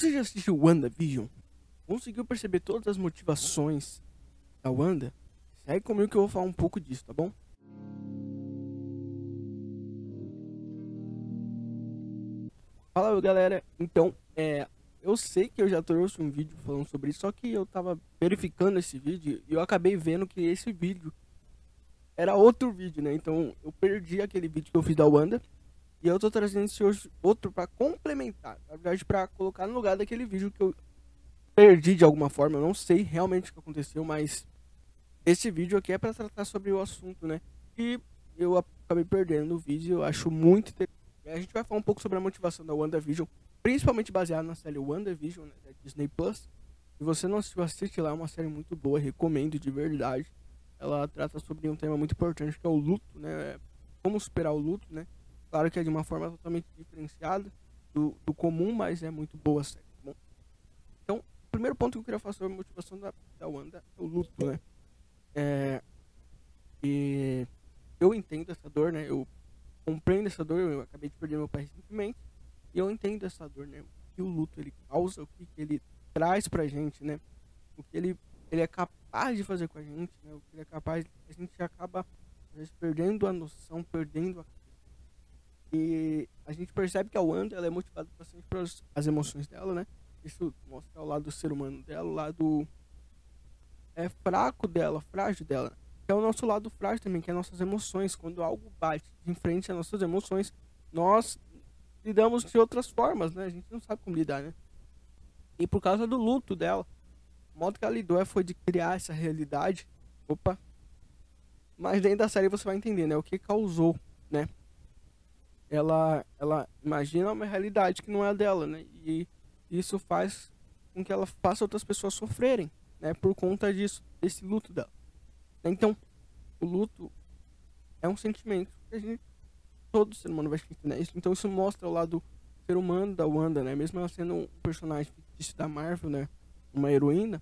Você já assistiu WandaVision? Conseguiu perceber todas as motivações da Wanda? Segue comigo que eu vou falar um pouco disso, tá bom? Fala galera, então, é, eu sei que eu já trouxe um vídeo falando sobre isso, só que eu tava verificando esse vídeo e eu acabei vendo que esse vídeo era outro vídeo, né? Então eu perdi aquele vídeo que eu fiz da Wanda e eu tô trazendo esse outro para complementar, na verdade para colocar no lugar daquele vídeo que eu perdi de alguma forma, eu não sei realmente o que aconteceu, mas esse vídeo aqui é para tratar sobre o assunto, né? E eu acabei perdendo o vídeo, eu acho muito interessante. A gente vai falar um pouco sobre a motivação da WandaVision, principalmente baseado na série WandaVision, né, da Disney Plus. Se você não assistiu, assiste lá, é uma série muito boa, recomendo de verdade. Ela trata sobre um tema muito importante que é o luto, né? Como superar o luto, né? Claro que é de uma forma totalmente diferenciada do, do comum, mas é muito boa série, tá bom? Então, o primeiro ponto que eu queria falar sobre a motivação da, da Wanda é o luto, né? É, e eu entendo essa dor, né? Eu compreendo essa dor, eu acabei de perder meu pai recentemente, e eu entendo essa dor, né? O que o luto ele causa, o que, que ele traz pra gente, né? O que ele, ele é capaz de fazer com a gente, né? O que ele é capaz, a gente acaba às vezes, perdendo a noção, perdendo a e a gente percebe que a Wanda ela é motivada bastante pelas as emoções dela, né? Isso mostra o lado do ser humano dela, o lado é fraco dela, frágil dela. Que é o nosso lado frágil também, que é nossas emoções. Quando algo bate de frente às nossas emoções, nós lidamos de outras formas, né? A gente não sabe como lidar, né? E por causa do luto dela, o modo que ela lidou foi de criar essa realidade. Opa! Mas dentro da série você vai entender, né? O que causou, né? Ela, ela imagina uma realidade que não é dela, né? E isso faz com que ela faça outras pessoas sofrerem, né? Por conta disso, desse luto dela. Então, o luto é um sentimento que a gente, todo ser humano vai sentir, né? Então isso mostra o lado ser humano da Wanda, né? Mesmo ela sendo um personagem fictício da Marvel, né? Uma heroína,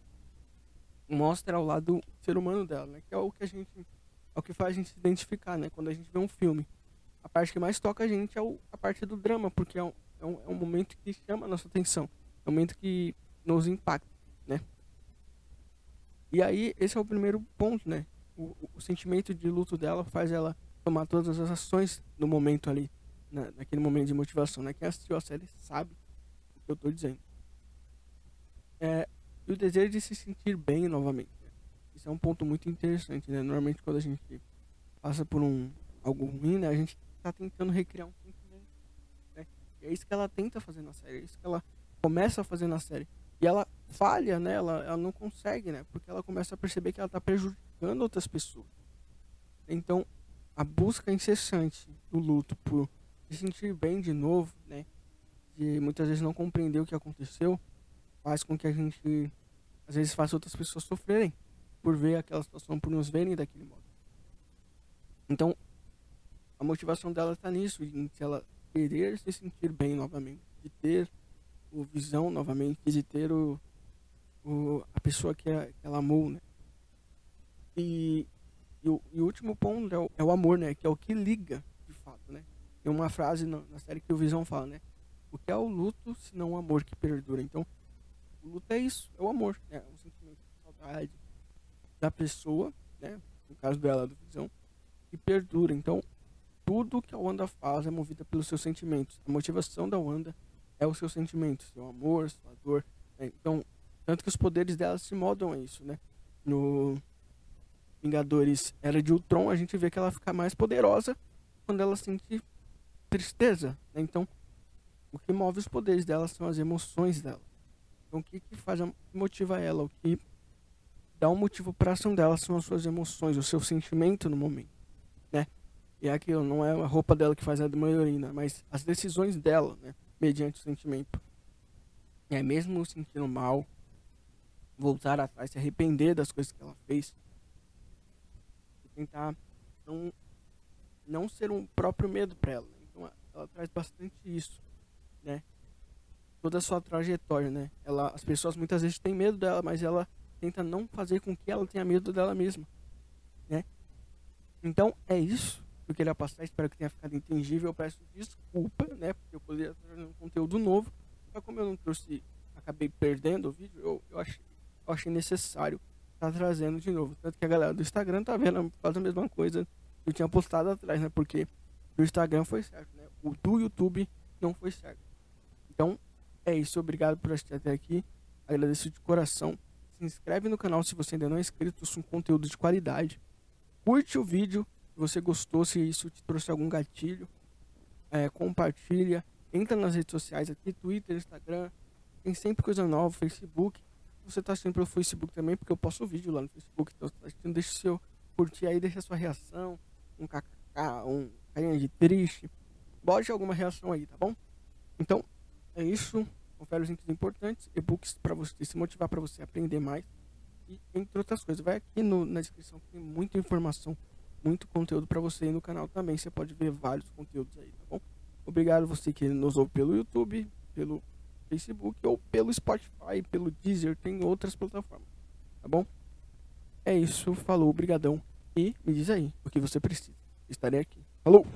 mostra o lado ser humano dela, né? Que é o que a gente, é o que faz a gente se identificar, né? Quando a gente vê um filme a parte que mais toca a gente é o, a parte do drama, porque é um, é, um, é um momento que chama a nossa atenção. É um momento que nos impacta, né? E aí, esse é o primeiro ponto, né? O, o, sentimento de luto dela faz ela tomar todas as ações no momento ali, na, naquele momento de motivação, né? Quem assistiu a série sabe o que eu tô dizendo. É, e o desejo de se sentir bem novamente. Né? Isso é um ponto muito interessante, né? Normalmente quando a gente passa por um algo ruim, né? A gente tá tentando recriar um sentimento, né? E é isso que ela tenta fazer na série, é isso que ela começa a fazer na série. E ela falha, né? Ela, ela não consegue, né? Porque ela começa a perceber que ela tá prejudicando outras pessoas. Então, a busca incessante do luto por se sentir bem de novo, né? De muitas vezes não compreender o que aconteceu, faz com que a gente às vezes faça outras pessoas sofrerem por ver aquela situação, por nos verem daquele modo. Então, a motivação dela está nisso, em ela querer se sentir bem novamente, de ter o visão novamente, de ter o, o a pessoa que, é, que ela amou, né? E, e, o, e o último ponto é o, é o, amor, né? Que é o que liga, de fato, né? Tem uma frase na, na série que o Visão fala, né? O que é o luto se não o amor que perdura? Então, o luto é isso, é o amor, né? É um sentimento de saudade da pessoa, né? No caso dela, do Visão, que perdura. Então, tudo que a Wanda faz é movida pelos seus sentimentos. A motivação da Wanda é o seu sentimento, seu amor, sua dor. Né? Então, tanto que os poderes dela se moldam a isso, né? No Vingadores Era de Ultron, a gente vê que ela fica mais poderosa quando ela sente tristeza. Né? Então, o que move os poderes dela são as emoções dela. Então, o que, que faz, motiva ela, o que dá um motivo para a ação dela são as suas emoções, o seu sentimento no momento? E é aquilo, não é a roupa dela que faz a heroína, mas as decisões dela, né? Mediante o sentimento. É mesmo sentindo mal, voltar atrás, se arrepender das coisas que ela fez. E tentar não, não ser um próprio medo para ela. Né? Então ela traz bastante isso, né? Toda a sua trajetória, né? Ela, as pessoas muitas vezes têm medo dela, mas ela tenta não fazer com que ela tenha medo dela mesma, né? Então é isso eu queria passar, espero que tenha ficado entendível. Eu peço desculpa, né? Porque eu poderia trazer um conteúdo novo. Mas como eu não trouxe acabei perdendo o vídeo, eu, eu, achei, eu achei necessário estar tá trazendo de novo. Tanto que a galera do Instagram tá vendo quase a mesma coisa que eu tinha postado atrás, né? Porque o Instagram foi certo, né? O do YouTube não foi certo. Então, é isso. Obrigado por assistir até aqui. Agradeço de coração. Se inscreve no canal se você ainda não é inscrito. Sou um conteúdo de qualidade. Curte o vídeo se você gostou, se isso te trouxe algum gatilho. É, compartilha. Entra nas redes sociais aqui, Twitter, Instagram. Tem sempre coisa nova, Facebook. Você está assistindo pelo Facebook também, porque eu posto vídeo lá no Facebook. Então, tá assistindo, deixa o seu curtir aí, deixa a sua reação. Um kkk, um carinha de triste. Bote alguma reação aí, tá bom? Então, é isso. Confere os links importantes, e-books para você se motivar para você aprender mais. E entre outras coisas, vai aqui no, na descrição que tem muita informação, muito conteúdo para você e no canal também. Você pode ver vários conteúdos aí, tá bom? Obrigado você que nos ouve pelo YouTube, pelo Facebook ou pelo Spotify, pelo Deezer, tem outras plataformas, tá bom? É isso, falou, brigadão e me diz aí o que você precisa. Estarei aqui. Falou!